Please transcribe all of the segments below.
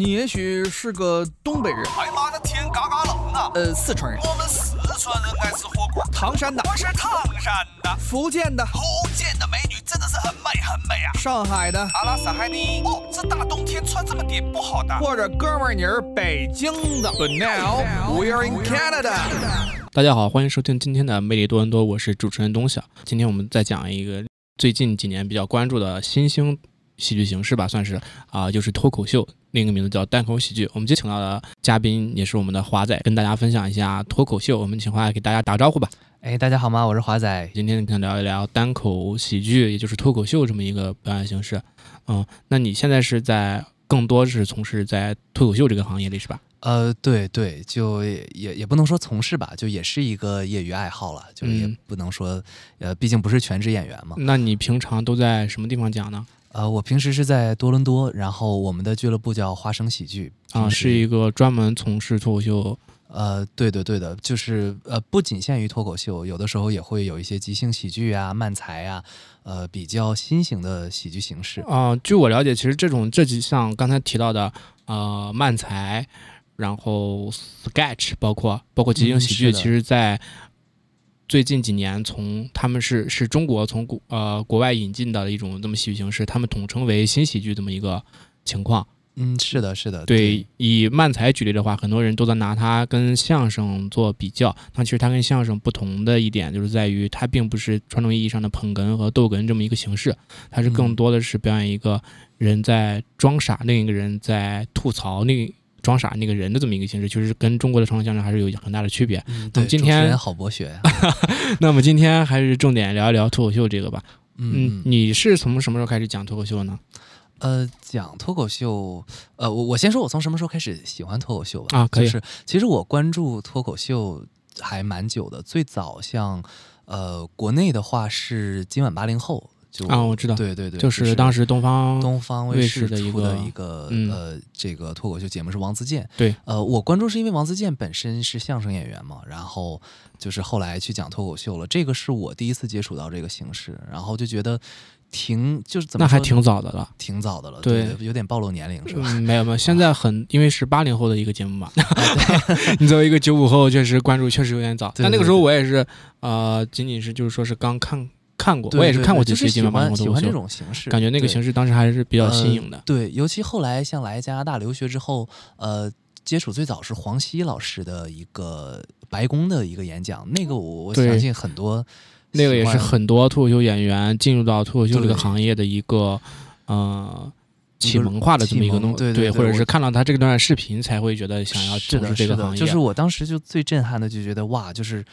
你也许是个东北人，哎妈的天嘎嘎冷啊！呃，四川人，我们四川人爱吃火锅。唐山的，我是唐山的，福建的，福建的美女真的是很美很美啊！上海的，阿拉斯海尼。哦，这大冬天穿这么点不好的。或者哥们儿你是北京的。But now we're in Canada。大家好，欢迎收听今天的魅力多伦多，我是主持人东晓。今天我们再讲一个最近几年比较关注的新兴喜剧形式吧，算是啊、就是脱口秀，另一个名字叫单口喜剧。我们今天请到的嘉宾也是我们的华仔，跟大家分享一下脱口秀。我们请华仔给大家打个招呼吧。哎，大家好吗？我是华仔。今天想聊一聊单口喜剧，也就是脱口秀这么一个表演形式。嗯，那你现在是在更多是从事在脱口秀这个行业里是吧？呃，对对，就也也也不能说从事吧，就也是一个业余爱好了，就是也嗯不能说，呃，毕竟不是全职演员嘛。那你平常都在什么地方讲呢？呃，我平时是在多伦多，然后我们的俱乐部叫花生喜剧啊，是一个专门从事脱口秀呃，对的对的，就是呃，不仅限于脱口秀，有的时候也会有一些即兴喜剧啊、漫才啊，呃，比较新型的喜剧形式。啊、据我了解，其实这种这几项刚才提到的，呃，漫才，然后 sketch，包括包括即兴喜剧，嗯其实在最近几年从他们是是中国从国呃国外引进的一种这么喜剧形式，他们统称为新喜剧这么一个情况。嗯，是的，是的，对，以漫才举例的话，很多人都在拿它跟相声做比较。那其实它跟相声不同的一点，就是在于它并不是传统意义上的捧哏和逗哏这么一个形式，它是更嗯多的是表演一个人在装傻，另一个人在吐槽那装傻那个人的这么一个形式，就是跟中国的传统相声还是有很大的区别。嗯，那，么今天好博学呀、那么今天还是重点聊一聊脱口秀这个吧。嗯嗯，你是从什么时候开始讲脱口秀呢？呃，讲脱口秀，呃，我我先说我从什么时候开始喜欢脱口秀吧。啊可以就是其实我关注脱口秀还蛮久的，最早像呃国内的话是今晚八零后，就啊，我知道，对对对，就是当时东方东方卫卫视视的一个一个嗯呃这个脱口秀节目是王自健。对，呃，我关注是因为王自健本身是相声演员嘛，然后就是后来去讲脱口秀了，这个是我第一次接触到这个形式，然后就觉得挺就是怎么说那还挺早的了。挺早的了，对对，有点暴露年龄是吧？嗯，没有没有，现在很因为是八零后的一个节目嘛，你作为一个九五后，确实关注确实有点早。对但那个时候我也是，呃，仅仅是就是说是刚看看过，对我也是看过几对对就是喜欢喜欢这种形式，感觉那个形式当时还是比较新颖的呃。对，尤其后来像来加拿大留学之后，呃，接触最早是黄西老师的一个白宫的一个演讲，那个我我相信很多那个也是很多脱口秀演员进入到脱口秀这个行业的一个呃启蒙化的这么一个东，对对对或者是看到他这段视频才会觉得想要从事这，个行业。就是我当时就最震撼的就觉得哇，就是。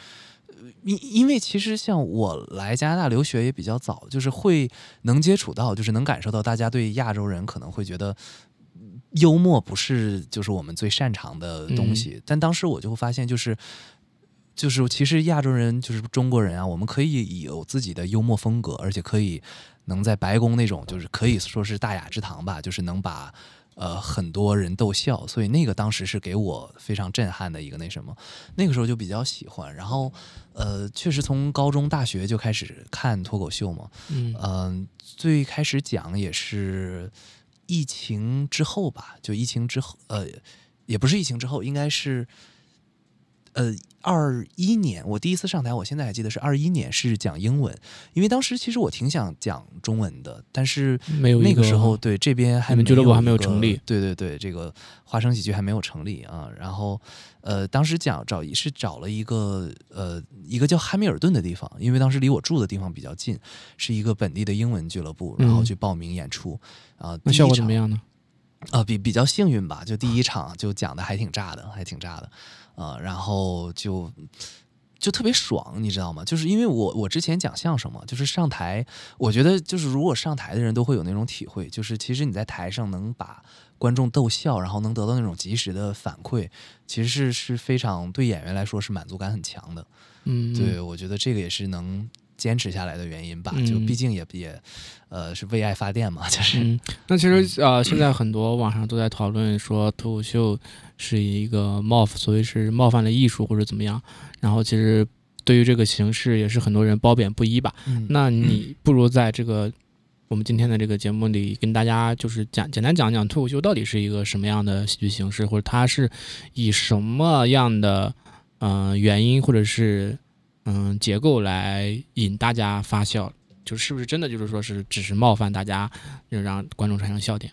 呃因因为其实像我来加拿大留学也比较早，就是会能接触到，就是能感受到大家对亚洲人可能会觉得嗯幽默不是就是我们最擅长的东西，但当时我就会发现就是。就是其实亚洲人就是中国人啊，我们可以有自己的幽默风格，而且可以能在白宫那种就是可以说是大雅之堂吧，就是能把呃很多人逗笑，所以那个当时是给我非常震撼的一个那什么，那个时候就比较喜欢，然后呃确实从高中大学就开始看脱口秀嘛，嗯。嗯、最开始讲也是疫情之后吧，就疫情之后，呃，也不是疫情之后，应该是呃二一年，我第一次上台，我现在还记得是二一年，是讲英文，因为当时其实我挺想讲中文的，但是没有那个时候对这边还你们俱乐部还没有成立对对对，这个花生喜剧还没有成立啊。然后呃，当时讲找是找了一个呃一个叫汉密尔顿的地方，因为当时离我住的地方比较近，是一个本地的英文俱乐部，然后嗯去报名演出啊。那效果怎么样呢？呃，比比较幸运吧，就第一场就讲的还挺炸的，还挺炸的，呃，然后就就特别爽，你知道吗？就是因为我我之前讲相声嘛，就是上台，我觉得就是如果上台的人都会有那种体会，就是其实你在台上能把观众逗笑，然后能得到那种及时的反馈，其实是是非常对演员来说是满足感很强的。嗯，对，我觉得这个也是能坚持下来的原因吧。就嗯毕竟也也呃是为爱发电嘛，就是、嗯，那其实呃，现在很多网上都在讨论说脱口秀是一个冒，所谓是冒犯了艺术或者怎么样。然后其实对于这个形式也是很多人褒贬不一吧。嗯那你不如在这个我们今天的这个节目里跟大家就是讲简单讲讲脱口秀到底是一个什么样的喜剧形式，或者它是以什么样的嗯、呃原因或者是嗯、结构来引大家发笑，就是不是真的就是说是只是冒犯大家，就让观众产生笑点。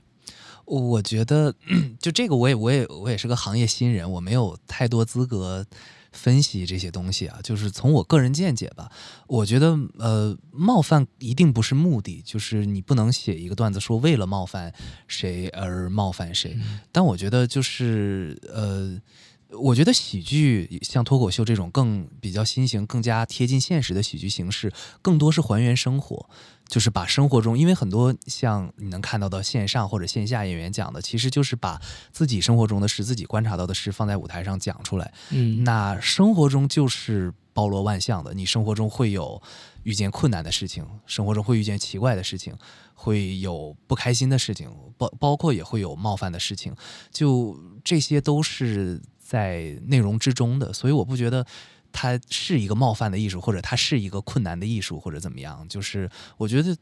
我觉得就这个，我也我也我也是个行业新人，我没有太多资格分析这些东西啊。就是从我个人见解吧，我觉得呃，冒犯一定不是目的，就是你不能写一个段子说为了冒犯谁而冒犯谁。但我觉得就是呃。我觉得喜剧像脱口秀这种更比较新型、更加贴近现实的喜剧形式，更多是还原生活，就是把生活中，因为很多像你能看到的线上或者线下演员讲的，其实就是把自己生活中的事、自己观察到的事放在舞台上讲出来。嗯，那生活中就是包罗万象的，你生活中会有遇见困难的事情，生活中会遇见奇怪的事情，会有不开心的事情，包包括也会有冒犯的事情，就这些都是在内容之中的，所以我不觉得它是一个冒犯的艺术，或者它是一个困难的艺术，或者怎么样。就是我觉得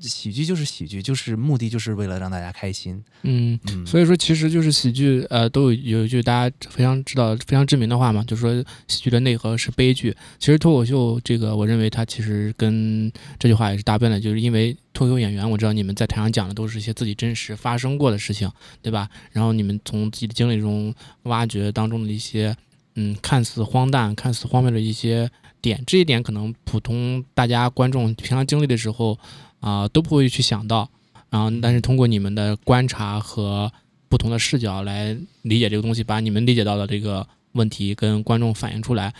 喜剧就是喜剧，就是目的就是为了让大家开心。嗯，嗯，所以说其实就是喜剧，呃，都有有一句大家非常知道、非常知名的话嘛，就是说喜剧的内核是悲剧。其实脱口秀这个，我认为它其实跟这句话也是搭边的，就是因为脱口秀演员，我知道你们在台上讲的都是一些自己真实发生过的事情，对吧？然后你们从自己的经历中挖掘当中的一些，嗯，看似荒诞、看似荒谬的一些点，这一点可能普通大家观众平常经历的时候，啊、都不会去想到。然后，但是通过你们的观察和不同的视角来理解这个东西，把你们理解到的这个问题跟观众反映出来，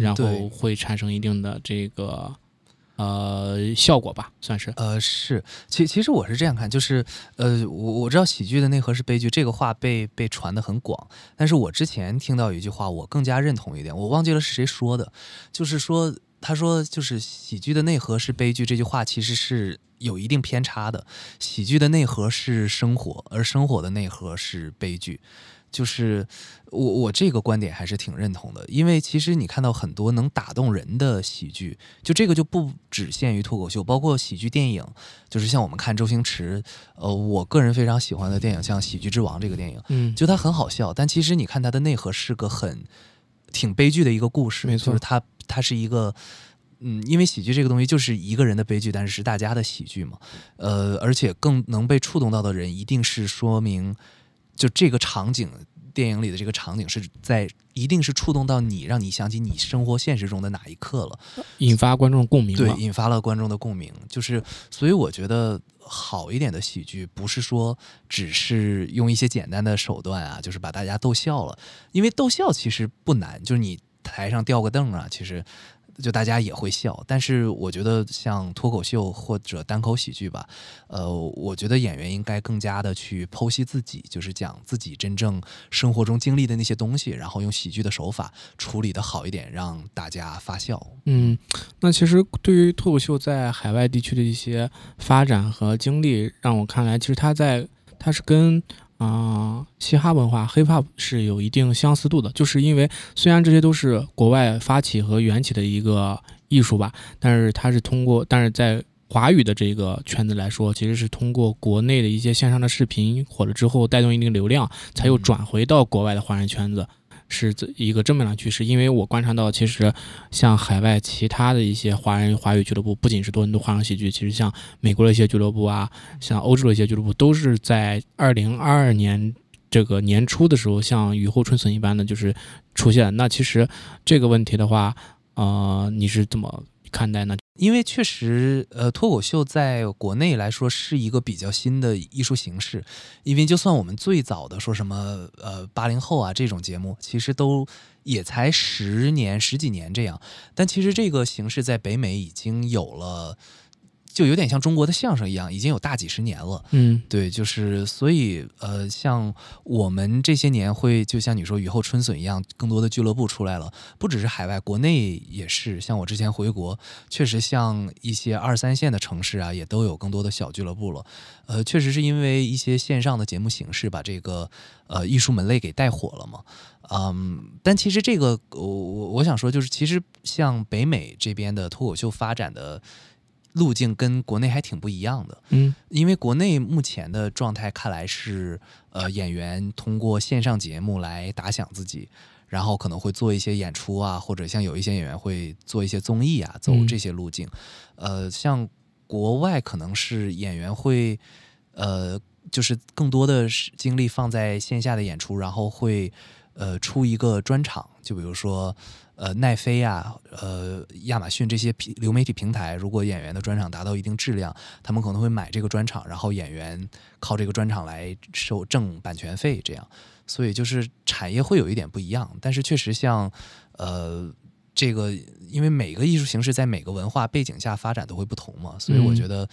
然后会产生一定的这个呃效果吧，算是。呃，是，其其实我是这样看，就是呃，我我知道喜剧的内核是悲剧，这个话被被传的很广，但是我之前听到一句话，我更加认同一点，我忘记了是谁说的，就是说他说就是喜剧的内核是悲剧，这句话其实是有一定偏差的，喜剧的内核是生活，而生活的内核是悲剧。就是我我这个观点还是挺认同的，因为其实你看到很多能打动人的喜剧，就这个就不只限于脱口秀，包括喜剧电影，就是像我们看周星驰，呃，我个人非常喜欢的电影，像《喜剧之王》这个电影，嗯，就它很好笑，但其实你看它的内核是个很挺悲剧的一个故事，没错就是它它是一个。嗯，因为喜剧这个东西就是一个人的悲剧，但是是大家的喜剧嘛，呃，而且更能被触动到的人，一定是说明，就这个场景，电影里的这个场景是在，一定是触动到你，让你想起你生活现实中的哪一刻了。引发观众共鸣对，。引发了观众的共鸣。就是，所以我觉得好一点的喜剧，不是说只是用一些简单的手段啊，就是把大家逗笑了，因为逗笑其实不难，就是你台上吊个凳啊，其实。就大家也会笑，但是我觉得像脱口秀或者单口喜剧吧，呃，我觉得演员应该更加的去剖析自己，就是讲自己真正生活中经历的那些东西，然后用喜剧的手法处理的好一点，让大家发笑。嗯，那其实对于脱口秀在海外地区的一些发展和经历，让我看来，其实它在它是跟啊、嘻哈文化 hip hop 是有一定相似度的，就是因为虽然这些都是国外发起和缘起的一个艺术吧，但是它是通过，但是在华语的这个圈子来说，其实是通过国内的一些线上的视频火了之后，带动一定流量，才又嗯转回到国外的华人圈子。是一个正面的趋势，因为我观察到，其实像海外其他的一些华人华语俱乐部，不仅是多伦多华人喜剧，其实像美国的一些俱乐部啊，像欧洲的一些俱乐部，都是在二零二二年这个年初的时候，像雨后春笋一般的，就是出现。那其实这个问题的话，呃，你是怎么看待呢？因为确实，呃，脱口秀在国内来说是一个比较新的艺术形式。因为就算我们最早的说什么，呃，八零后啊这种节目，其实都也才十年、十几年这样。但其实这个形式在北美已经有了，就有点像中国的相声一样，已经有大几十年了。嗯对，就是所以呃，像我们这些年会，就像你说雨后春笋一样，更多的俱乐部出来了，不只是海外，国内也是。像我之前回国，确实像一些二三线的城市啊，也都有更多的小俱乐部了。呃，确实是因为一些线上的节目形式把这个呃艺术门类给带火了嘛。嗯，但其实这个我我我想说，就是其实像北美这边的脱口秀发展的。路径跟国内还挺不一样的。嗯因为国内目前的状态看来是，呃，演员通过线上节目来打响自己，然后可能会做一些演出啊，或者像有一些演员会做一些综艺啊，走嗯这些路径。呃，像国外可能是演员会，呃，就是更多的是精力放在线下的演出，然后会呃出一个专场，就比如说。呃，奈飞啊，呃，亚马逊这些平流媒体平台，如果演员的专场达到一定质量，他们可能会买这个专场，然后演员靠这个专场来收挣版权费，这样，所以就是产业会有一点不一样，但是确实像呃这个，因为每个艺术形式在每个文化背景下发展都会不同嘛，所以我嗯觉得。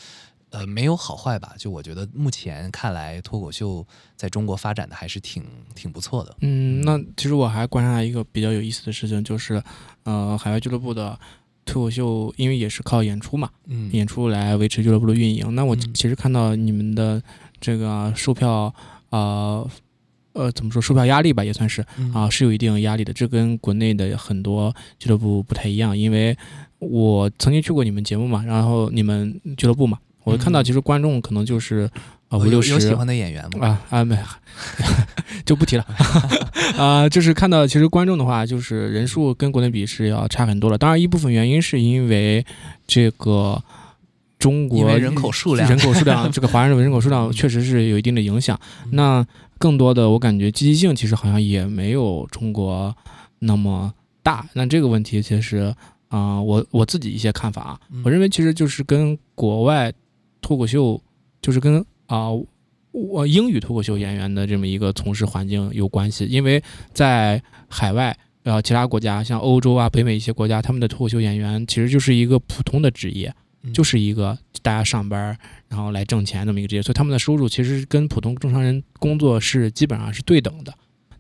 呃，没有好坏吧？就我觉得目前看来，脱口秀在中国发展的还是挺挺不错的。嗯，那其实我还观察到一个比较有意思的事情，就是呃，海外俱乐部的脱口秀，因为也是靠演出嘛，嗯演出来维持俱乐部的运营。那我嗯其实看到你们的这个售票，呃呃，怎么说，售票压力吧，也算是嗯啊，是有一定压力的。这跟国内的很多俱乐部不太一样，因为我曾经去过你们节目嘛，然后你们俱乐部嘛，我看到嗯其实观众可能就是啊五六十有喜欢的演员吗？啊啊没 就不提了 啊，就是看到其实观众的话，就是人数跟国内比是要差很多了。当然，一部分原因是因为这个中国人口数量人口数量 这个华人人口数量确实是有一定的影响。嗯那更多的我感觉积极性其实好像也没有中国那么大。那这个问题其实啊、我我自己一些看法啊，嗯我认为其实就是跟国外脱口秀，就是跟啊、我英语脱口秀演员的这么一个从事环境有关系，因为在海外。呃，其他国家像欧洲啊、北美一些国家，他们的脱口秀演员其实就是一个普通的职业，嗯就是一个大家上班然后来挣钱这么一个职业，所以他们的收入其实跟普通正常人工作是基本上是对等的。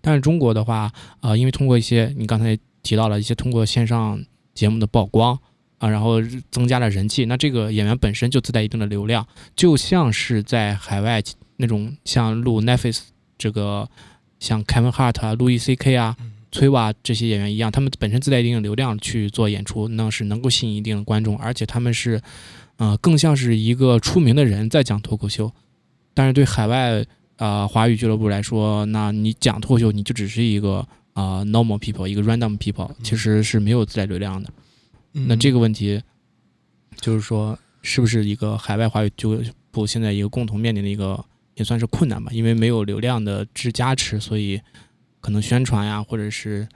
但是中国的话，呃，因为通过一些你刚才提到了一些通过线上节目的曝光啊，然后增加了人气，那这个演员本身就自带一定的流量，就像是在海外那种像录 Netflix 这个像 Kevin Hart 啊、路易 C K 啊、嗯崔娃这些演员一样，他们本身自带一定的流量去做演出，那是能够吸引一定的观众，而且他们是，呃，更像是一个出名的人在讲脱口秀。但是对海外啊、呃华语俱乐部来说，那你讲脱口秀，你就只是一个啊、呃 normal people，一个 random people，其实是没有自带流量的。那这个个问题，就是说，是不是一个海外华语俱乐部现在一个共同面临的一个也算是困难吧？因为没有流量的支加持，所以可能宣传呀，或者是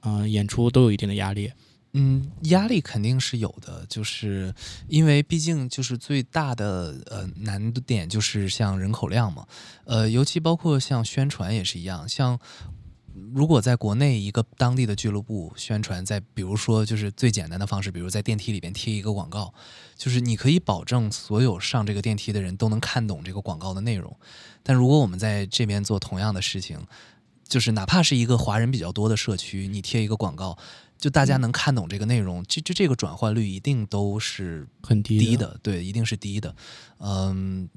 呃演出都有一定的压力。嗯，压力肯定是有的，就是因为毕竟就是最大的呃难点就是像人口量嘛，呃，尤其包括像宣传也是一样，像如果在国内一个当地的俱乐部宣传，在比如说就是最简单的方式，比如在电梯里边贴一个广告，就是你可以保证所有上这个电梯的人都能看懂这个广告的内容，但如果我们在这边做同样的事情，就是哪怕是一个华人比较多的社区，你贴一个广告，就大家能看懂这个内容，这这这个转换率一定都是很低低的，对，一定是低的。嗯，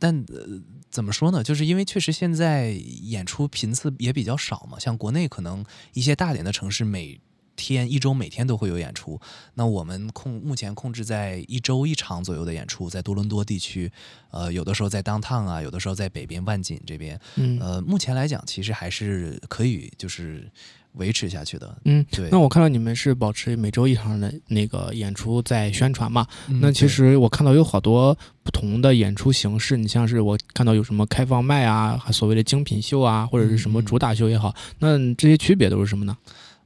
但、呃、怎么说呢？就是因为确实现在演出频次也比较少嘛，像国内可能一些大点的城市每天一周每天都会有演出，那我们控目前控制在一周一场左右的演出，在多伦多地区，呃，有的时候在 downtown 啊，有的时候在北边万锦这边，嗯呃，目前来讲其实还是可以就是维持下去的。嗯。对，那我看到你们是保持每周一场的那个演出在宣传嘛？嗯那其实我看到有好多不同的演出形式，你像是我看到有什么开放麦啊，所谓的精品秀啊，或者是什么主打秀也好，那这些区别都是什么呢？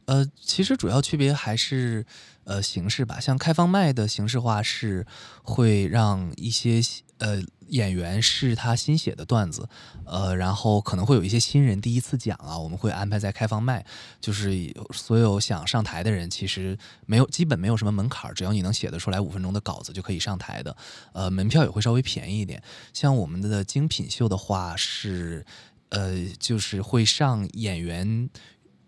呃，其实主要区别还是呃形式吧。像开放麦的形式化是会让一些呃演员是他新写的段子，呃，然后可能会有一些新人第一次讲啊，我们会安排在开放麦，就是所有想上台的人，其实没有基本没有什么门槛，只要你能写得出来五分钟的稿子就可以上台的。呃，门票也会稍微便宜一点。像我们的精品秀的话是，呃，就是会上演员，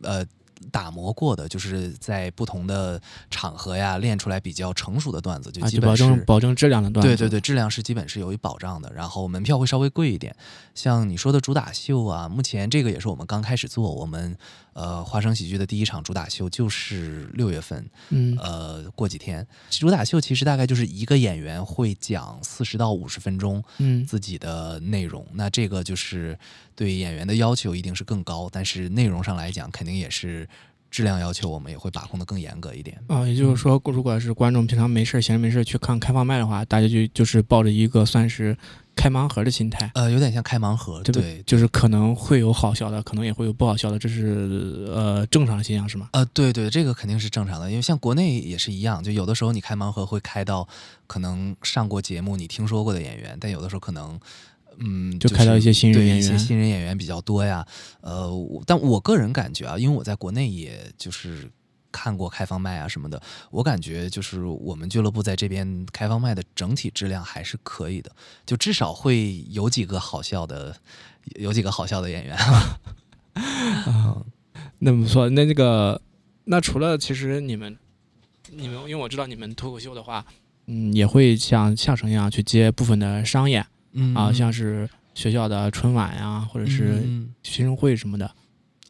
呃。打磨过的，就是在不同的场合呀练出来比较成熟的段子，就啊，基本就保证。保证质量的段子。对对对，质量是基本是有一保障的，然后门票会稍微贵一点。像你说的主打秀啊，目前这个也是我们刚开始做，我们呃花生喜剧的第一场主打秀就是六月份，嗯呃过几天。主打秀其实大概就是一个演员会讲四十到五十分钟嗯自己的内容，那这个就是对演员的要求一定是更高，但是内容上来讲肯定也是质量要求我们也会把控的更严格一点。啊，也就是说，如果是观众平常没事闲着没事去看开放麦的话，大家就就是抱着一个算是开盲盒的心态，呃，有点像开盲盒，对不对，就是可能会有好笑的，可能也会有不好笑的，这是呃正常现象是吗？呃，对对，这个肯定是正常的，因为像国内也是一样，就有的时候你开盲盒会开到可能上过节目你听说过的演员，但有的时候可能。嗯，就是开到一些新人对一些演员新人演员比较多呀。呃，但我个人感觉啊，因为我在国内也就是看过开放麦啊什么的，我感觉就是我们俱乐部在这边开放麦的整体质量还是可以的，就至少会有几个好笑的，有几个好笑的演员。啊，那么说，那这个，那除了其实你们，你们，因为我知道你们脱口秀的话，嗯，也会像相声一样去接部分的商演嗯啊，像是学校的春晚呀，或者是嗯学生会什么的，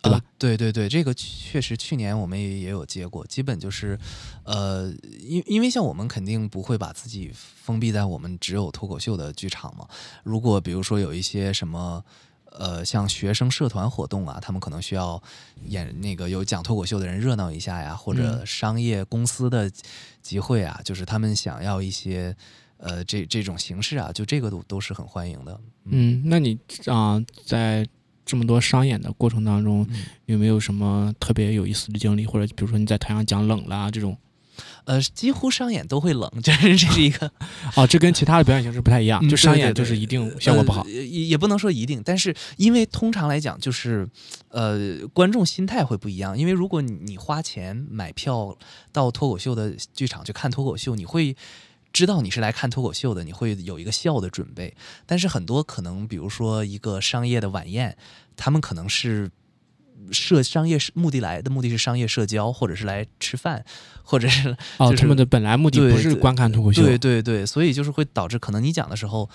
对吧呃？对对对，这个确实去年我们也也有接过，基本就是，呃，因因为像我们肯定不会把自己封闭在我们只有脱口秀的剧场嘛。如果比如说有一些什么。呃，像学生社团活动啊，他们可能需要演那个有讲脱口秀的人热闹一下呀，或者嗯商业公司的集会啊，就是他们想要一些呃这这种形式啊，就这个都都是很欢迎的。嗯，那你啊、在这么多商演的过程当中，嗯有没有什么特别有意思的经历，或者比如说你在台上讲冷了啊这种？呃，几乎商演都会冷，就是这是一个哦，这跟其他的表演形式不太一样，嗯就商演就是一定效果不好呃。也也不能说一定，但是因为通常来讲，就是呃，观众心态会不一样。因为如果你你花钱买票到脱口秀的剧场去看脱口秀，你会。知道你是来看脱口秀的，你会有一个笑的准备。但是很多可能，比如说一个商业的晚宴，他们可能是社商业目的来的目的是商业社交，或者是来吃饭，或者是 哦，就是他们的本来目的对不是观看脱口秀，对对对，所以就是会导致可能你讲的时候，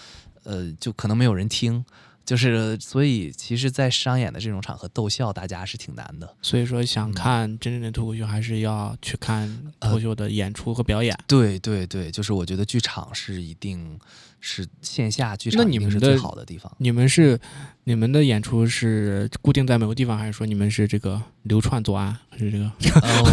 呃，就可能没有人听，就是所以其实，在商演的这种场合逗笑大家是挺难的。所以说想嗯看真正的脱口秀，还是要去看脱口秀的演出和表演。对对对，就是我觉得剧场是一定是线下剧那场一定是最你们的好的地方。你们是你们的演出是固定在某个地方，还是说你们是这个流窜作案，还是这个呃，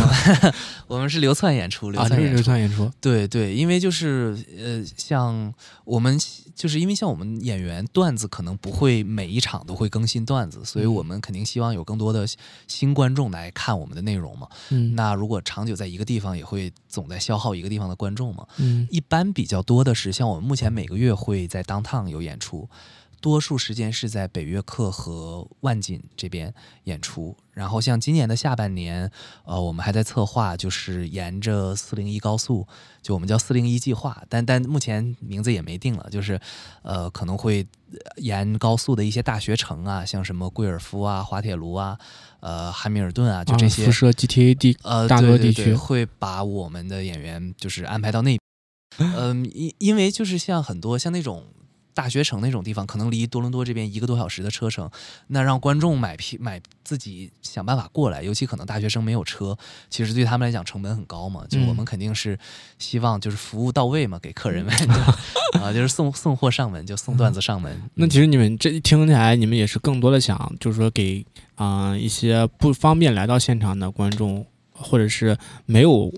我 我们是流窜演出，流窜演出。流窜演出。对对，因为就是呃，像我们就是因为像我们演员段子可能不会每一场都会更新段子，所以嗯我们肯定希望有更多的新观众来看我们的内容嘛。嗯那如果长久在一个地方，也会总在消耗一个地方的观众嘛。嗯一般比较多的是，像我们目前每个月会在 downtown 有演出，多数时间是在北约克和万锦这边演出。然后像今年的下半年，呃，我们还在策划，就是沿着四零一高速，就我们叫四零一计划，但但目前名字也没定了，就是呃可能会沿高速的一些大学城啊，像什么贵尔夫啊、滑铁卢啊、呃汉密尔顿啊，就这些。啊辐射 GTA 地呃，大多地区会把我们的演员就是安排到那，嗯，因因为就是像很多像那种大学城那种地方，可能离多伦多这边一个多小时的车程，那让观众买票买自己想办法过来，尤其可能大学生没有车，其实对他们来讲成本很高嘛。就我们嗯肯定是希望就是服务到位嘛，给客人们就 啊，就是送送货上门，就送段子上门。那嗯其实你们这一听起来，你们也是更多的想，就是说给啊、一些不方便来到现场的观众，或者是没有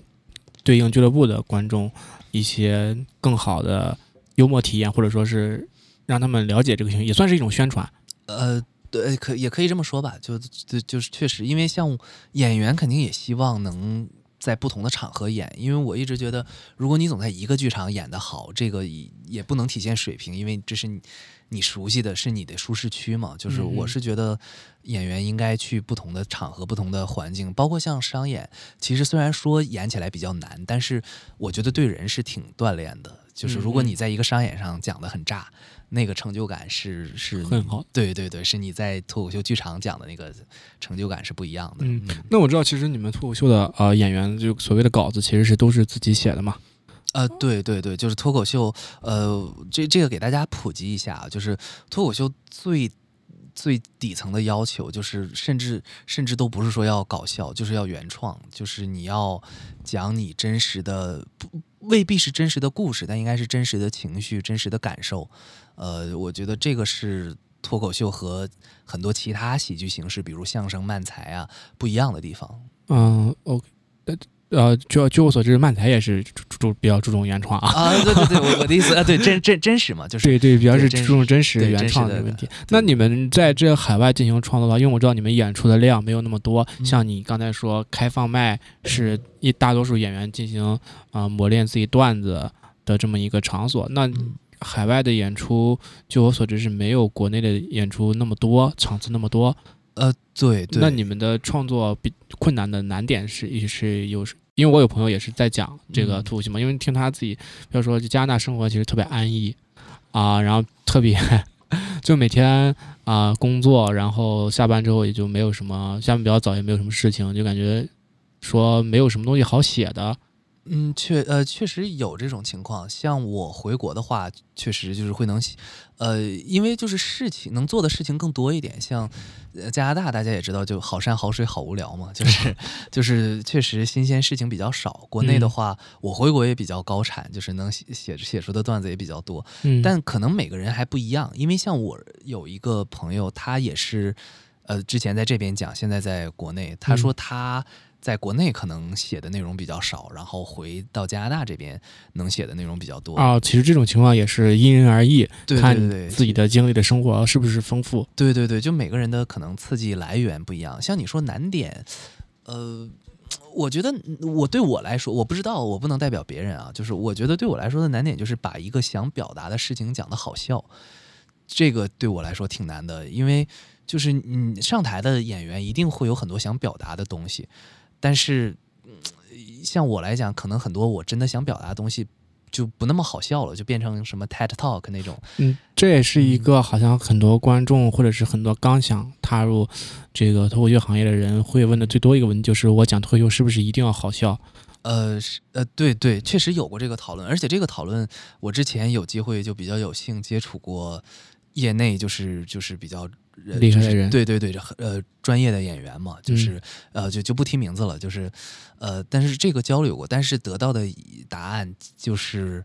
对应俱乐部的观众，一些更好的幽默体验，或者说是让他们了解这个行，也算是一种宣传。呃，对，可也可以这么说吧，就就就是确实，因为像演员肯定也希望能在不同的场合演，因为我一直觉得，如果你总在一个剧场演得好，这个也也不能体现水平，因为这是你你你熟悉的是你的舒适区嘛。就是嗯我是觉得演员应该去不同的场合、不同的环境，包括像商演，其实虽然说演起来比较难，但是我觉得对人是挺锻炼的。就是如果你在一个商演上讲的很炸，那个成就感是是很好对对对，是你在脱口秀剧场讲的那个成就感是不一样的。嗯那我知道，其实你们脱口秀的呃演员，就所谓的稿子，其实是都是自己写的嘛。呃，对对对，就是脱口秀，呃，这这个给大家普及一下啊，就是脱口秀最最底层的要求，就是甚至甚至都不是说要搞笑，就是要原创，就是你要讲你真实的，不未必是真实的故事，但应该是真实的情绪、真实的感受。呃，我觉得这个是脱口秀和很多其他喜剧形式，比如相声、漫才啊不一样的地方。嗯，OK，呃呃，据据我所知，漫才也是注注比较注重原创啊。啊，对对对，我我的意思啊，对真真真实嘛，就是对对，比较是注重真实原创的问题。那你们在这海外进行创作的话，因为我知道你们演出的量没有那么多，嗯像你刚才说开放麦是一大多数演员进行啊、呃磨练自己段子的这么一个场所。那嗯海外的演出，据我所知是没有国内的演出那么多，场次那么多。呃，对对。那你们的创作比困难的难点是也是有，因为我有朋友也是在讲这个嗯脱口秀嘛，因为听他自己，比如说加拿大生活其实特别安逸啊，然后特别 就每天啊、工作，然后下班之后也就没有什么，下班比较早也没有什么事情，就感觉说没有什么东西好写的。嗯，确呃确实有这种情况。像我回国的话，确实就是会能写，呃，因为就是事情能做的事情更多一点。像呃加拿大，大家也知道，就好山好水好无聊嘛，就 是就是确实新鲜事情比较少。国内的嗯话，我回国也比较高产，就是能写写写出的段子也比较多。嗯，但可能每个人还不一样，因为像我有一个朋友，他也是，呃，之前在这边讲，现在在国内，他说他在国内可能写的内容比较少，然后回到加拿大这边能写的内容比较多。啊，其实这种情况也是因人而异，对看对对自己的经历的生活是不是丰富。对对对，就每个人的可能刺激来源不一样。像你说难点，呃，我觉得我对我来说，我不知道，我不能代表别人啊。就是我觉得对我来说的难点，就是把一个想表达的事情讲得好笑，这个对我来说挺难的，因为就是你，上台的演员一定会有很多想表达的东西，但是嗯像我来讲，可能很多我真的想表达的东西。就不那么好笑了，就变成什么 TED Talk 那种，嗯，这也是一个好像很多观众或者是很多刚想踏入这个脱口秀行业的人会问的最多一个问题，就是我讲脱口秀是不是一定要好笑？呃，是呃，对对，确实有过这个讨论，而且这个讨论我之前有机会就比较有幸接触过业内就是就是比较厉害的人对对对，呃专业的演员嘛，就是、呃就就不提名字了，就是呃，但是这个交流过，但是得到的答案就是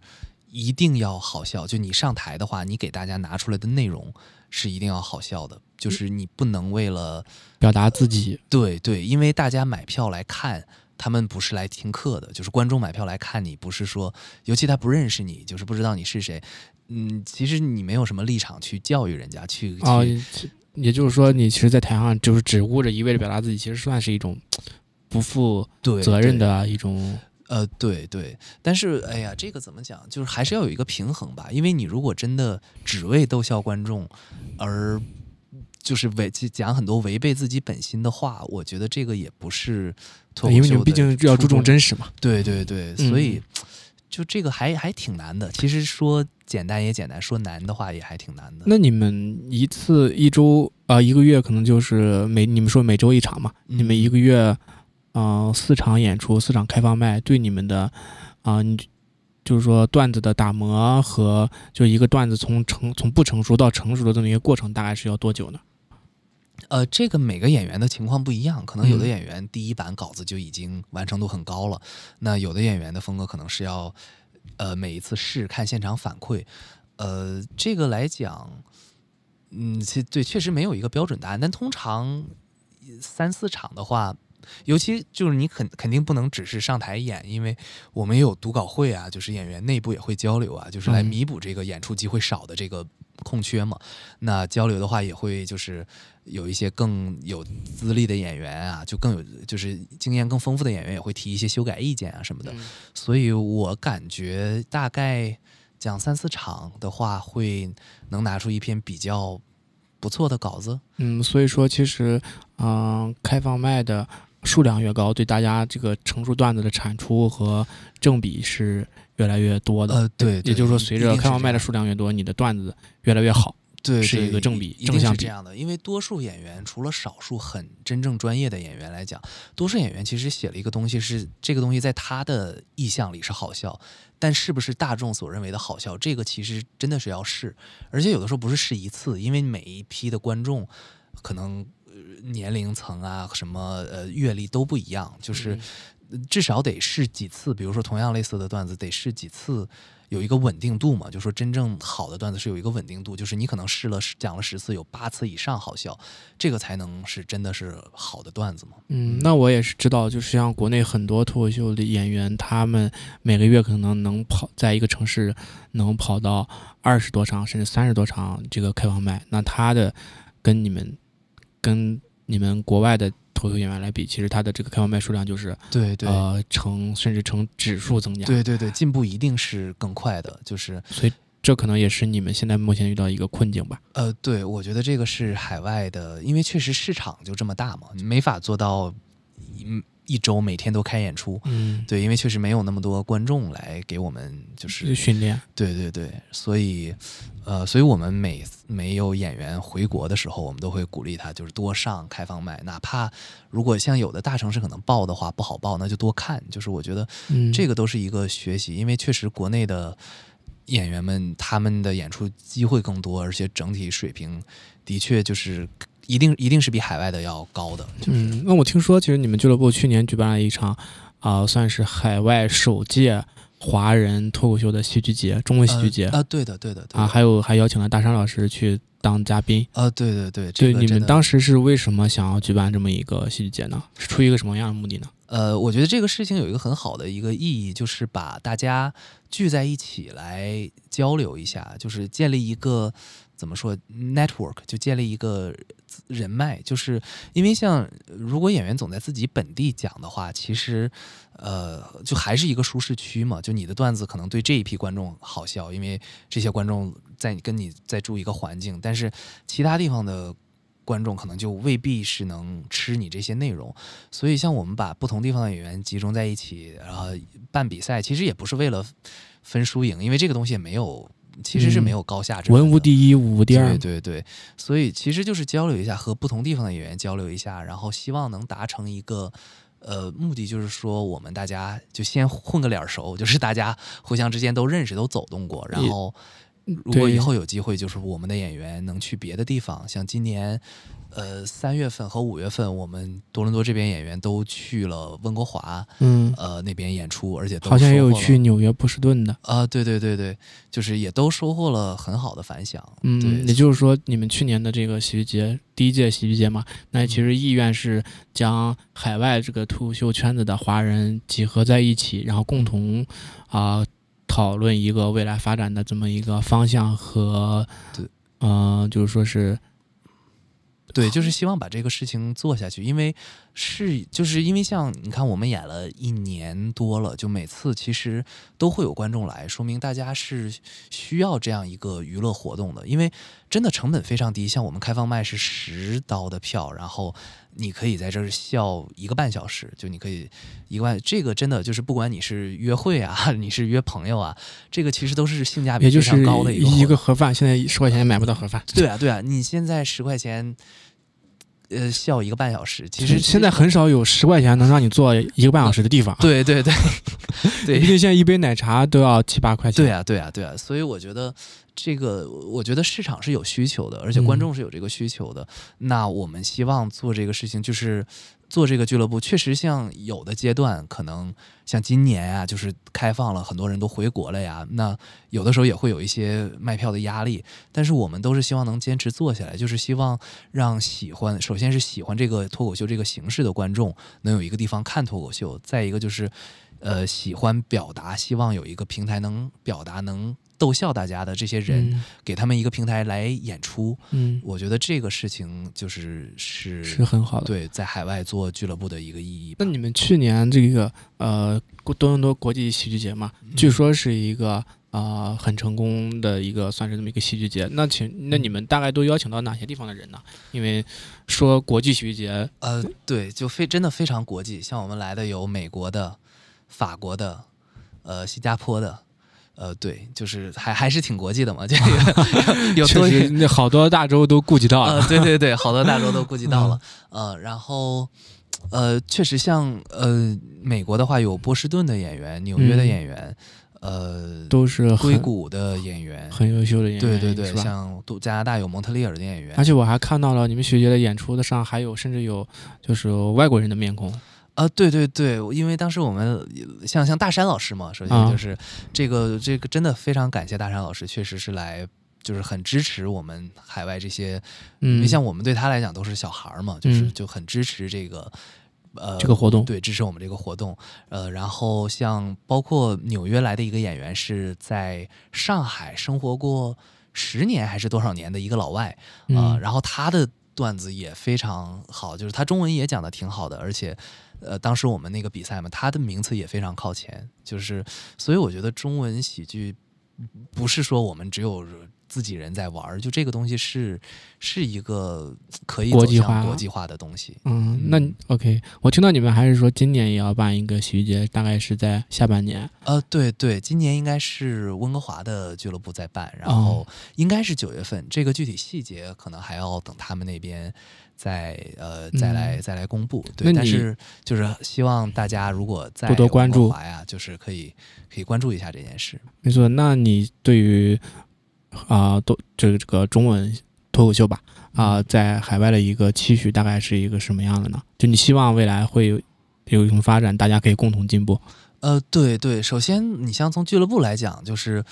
一定要好笑，就你上台的话，你给大家拿出来的内容是一定要好笑的，就是你不能为了。表达自己，对对，因为大家买票来看，他们不是来听课的，就是观众买票来看你，不是说，尤其他不认识你，就是不知道你是谁。嗯，其实你没有什么立场去教育人家，去去、也就是说，你其实，在台上就是只顾着一味的表达自己，其实算是一种不负责任的一种。呃，对对，但是哎呀，这个怎么讲？就是还是要有一个平衡吧。因为你如果真的只为逗笑观众，而就是违讲很多违背自己本心的话，我觉得这个也不是脱口秀的因为你们毕竟要注重真实嘛。对对对，嗯所以、就这个还还挺难的。其实说简单也简单，说难的话也还挺难的。那你们一次一周啊、呃一个月可能就是每你们说每周一场嘛？嗯你们一个月嗯、呃四场演出，四场开放麦，对你们的啊、你就是说段子的打磨和就一个段子从成从不成熟到成熟的这么一个过程，大概是要多久呢？呃，这个每个演员的情况不一样，可能有的嗯演员第一版稿子就已经完成度很高了，那有的演员的风格可能是要呃每一次试看现场反馈。呃，这个来讲，嗯，其对确实没有一个标准答案，但通常三四场的话。尤其就是你肯肯定不能只是上台演，因为我们也有读稿会啊，就是演员内部也会交流啊，就是来嗯弥补这个演出机会少的这个空缺嘛。那交流的话，也会就是有一些更有资历的演员啊，就更有就是经验更丰富的演员也会提一些修改意见啊什么的。所以我感觉大概讲三四场的话，会能拿出一篇比较不错的稿子。嗯，所以说其实，嗯、开放麦的数量越高，对大家这个成熟段子的产出和正比是越来越多的。呃，对，也就是说，随着开放麦的数量越多，你的段子越来越好。对，是一个正比一正向比定是这样的。因为多数演员，除了少数很真正专业的演员来讲，多数演员其实写了一个东西是这个东西在他的意象里是好笑，但是不是大众所认为的好笑，这个其实真的是要试，而且有的时候不是试一次，因为每一批的观众可能。呃年龄层啊，什么呃阅历都不一样，就是嗯至少得试几次。比如说同样类似的段子，得试几次，有一个稳定度嘛。就说真正好的段子是有一个稳定度，就是你可能试了讲了十次，有八次以上好笑，这个才能是真的是好的段子嘛。嗯，那我也是知道，就是像国内很多脱口秀的演员，他们每个月可能能跑在一个城市能跑到二十多场甚至三十多场这个开放麦，那他的跟你们跟你们国外的脱口演员来比，其实他的这个开放麦数量就是对对、呃成甚至成指数增加。对对对，进步一定是更快的，就是所以这可能也是你们现在目前遇到一个困境吧。呃，对，我觉得这个是海外的，因为确实市场就这么大嘛，你没法做到一一周每天都开演出。嗯，对，因为确实没有那么多观众来给我们，就是训练。对对对，所以，呃，所以我们每没有演员回国的时候，我们都会鼓励他，就是多上开放麦，哪怕如果像有的大城市可能报的话不好报，那就多看。就是我觉得嗯，这个都是一个学习，因为确实国内的演员们他们的演出机会更多，而且整体水平的确就是一定一定是比海外的要高的。嗯，那我听说，其实你们俱乐部去年举办了一场，啊、算是海外首届华人脱口秀的戏剧节，中文戏剧节啊、呃对的对的对的啊，还有还邀请了大山老师去当嘉宾。啊、对对对，这对，你们当时是为什么想要举办这么一个戏剧节呢？是出于一个什么样的目的呢？呃，我觉得这个事情有一个很好的一个意义，就是把大家聚在一起来交流一下，就是建立一个怎么说 network，就建立一个人脉。就是因为像如果演员总在自己本地讲的话，其实呃就还是一个舒适区嘛，就你的段子可能对这一批观众好笑，因为这些观众在跟你在住一个环境，但是其他地方的。观众可能就未必是能吃你这些内容，所以像我们把不同地方的演员集中在一起，然后办比赛，其实也不是为了分输赢，因为这个东西也没有，其实是没有高下之分。嗯文无第一，武无第二对。对对，所以其实就是交流一下，和不同地方的演员交流一下，然后希望能达成一个。呃，目的就是说，我们大家就先混个脸熟，就是大家互相之间都认识，都走动过。然后，如果以后有机会，就是我们的演员能去别的地方，像今年，呃，三月份和五月份，我们多伦多这边演员都去了温哥华，嗯，呃，那边演出，而且都好像也有去纽约波士顿的。啊、对对对对，就是也都收获了很好的反响。嗯，对，也就是说，你们去年的这个喜剧节，第一届喜剧节嘛，那其实意愿是将海外这个脱口秀圈子的华人集合在一起，然后共同啊、讨论一个未来发展的这么一个方向和，对，嗯、就是说是，对，就是希望把这个事情做下去，因为是就是因为像你看，我们演了一年多了，就每次其实都会有观众来，说明大家是需要这样一个娱乐活动的，因为真的成本非常低，像我们开放麦是十刀的票，然后你可以在这儿笑一个半小时，就你可以一个半，这个真的就是不管你是约会啊，你是约朋友啊，这个其实都是性价比非常高的一个一个盒饭，现在十块钱也买不到盒饭。对啊，对啊，你现在十块钱，呃，笑一个半小时，其实现在很少有十块钱能让你坐一个半小时的地方。对 对对 对毕竟现在一杯奶茶都要七八块钱。对啊，对啊，对啊，所以我觉得这个，我觉得市场是有需求的，而且观嗯众是有这个需求的。那我们希望做这个事情，就是做这个俱乐部，确实像有的阶段，可能像今年啊，就是开放了，很多人都回国了呀。那有的时候也会有一些卖票的压力，但是我们都是希望能坚持做下来，就是希望让喜欢，首先是喜欢这个脱口秀这个形式的观众能有一个地方看脱口秀，再一个就是。呃喜欢表达，希望有一个平台能表达、能逗笑大家的这些人，嗯给他们一个平台来演出。嗯，我觉得这个事情就是是是很好的。对在海外做俱乐部的一个意义。那你们去年这个呃多伦多国际喜剧节嘛，嗯据说是一个呃很成功的一个算是这么一个喜剧节。那请那你们大概都邀请到哪些地方的人呢？因为说国际喜剧节，呃，对，就非真的非常国际，像我们来的有美国的、法国的、呃新加坡的，呃，对，就是还还是挺国际的嘛，这个 有多确实那好多大洲都顾及到了。呃，对对对，好多大洲都顾及到了，呃，然后。呃，确实像呃，美国的话有波士顿的演员，纽约的嗯演员，呃，都是硅谷的演员，很优秀的演员，对对对，像都加拿大有蒙特利尔的演员而，且我还看到了你们学姐的演出的上还有甚至有就是外国人的面孔，啊，对对对，因为当时我们像像大山老师嘛，首先啊。就是这个、这个真的非常感谢大山老师，确实是来就是很支持我们海外这些，因嗯。为，像我们对他来讲都是小孩儿嘛，就是嗯就很支持这个。呃，这个活动对支持我们这个活动，呃，然后像包括纽约来的一个演员是在上海生活过十年还是多少年的一个老外，啊、嗯。然后他的段子也非常好，就是他中文也讲的挺好的，而且，呃，当时我们那个比赛嘛，他的名次也非常靠前，就是，所以我觉得中文喜剧不是说我们只有自己人在玩儿，就这个东西是是一个可以国际化国际化的东西。嗯，那 OK，我听到你们还是说今年也要办一个喜剧节，大概是在下半年。呃，对对，今年应该是温哥华的俱乐部在办，然后应该是九月份，这个具体细节可能还要等他们那边再呃再来、嗯再来公布。对，但是就是希望大家如果在多多关注就是可以可以关注一下这件事。没错，那你对于啊，都、这个这个中文脱口秀吧啊、在海外的一个期许大概是一个什么样的呢？就你希望未来会有有一种发展，大家可以共同进步。呃，对对，首先你像从俱乐部来讲，就是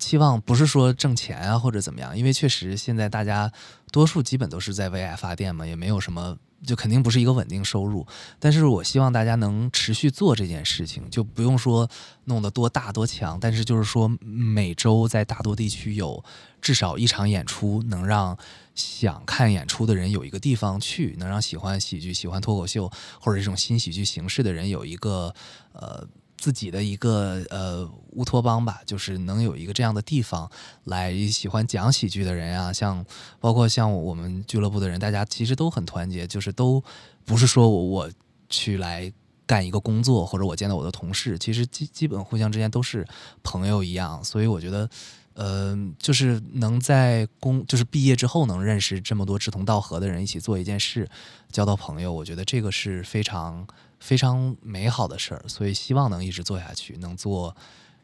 期望不是说挣钱啊或者怎么样，因为确实现在大家多数基本都是在为爱发电嘛，也没有什么，就肯定不是一个稳定收入。但是我希望大家能持续做这件事情，就不用说弄得多大多强，但是就是说每周在大多地区有至少一场演出，能让想看演出的人有一个地方去，能让喜欢喜剧、喜欢脱口秀或者这种新喜剧形式的人有一个呃自己的一个呃乌托邦吧，就是能有一个这样的地方来喜欢讲喜剧的人啊，像包括像我们俱乐部的人，大家其实都很团结，就是都不是说我我去来。干一个工作，或者我见到我的同事，其实基 基本互相之间都是朋友一样，所以我觉得，呃，就是能在工就是毕业之后能认识这么多志同道合的人，一起做一件事，交到朋友，我觉得这个是非常非常美好的事儿，所以希望能一直做下去，能做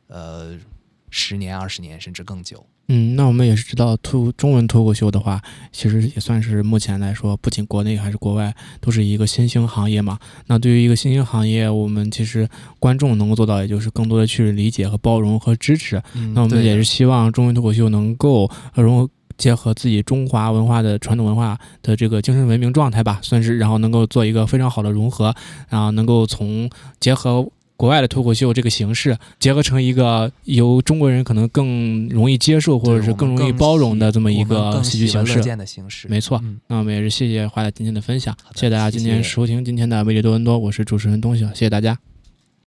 呃十年、二十年甚至更久。嗯，那我们也是知道脱中文脱口秀的话，其实也算是目前来说，不仅国内还是国外，都是一个新兴行业嘛。那对于一个新兴行业，我们其实观众能够做到，也就是更多的去理解和包容和支持。嗯那我们也是希望中文脱口秀能够呃融结合自己中华文化的传统文化的这个精神文明状态吧，算是然后能够做一个非常好的融合，然后能够从结合。国外的脱口秀这个形式结合成一个由中国人可能更容易接受，或者是更容易包容的这么一个更喜剧形式。没错嗯那我们也是谢谢华仔今天的分享，谢谢大家今天收听今天的魅力多伦多，我是主持人东晓，谢谢大家。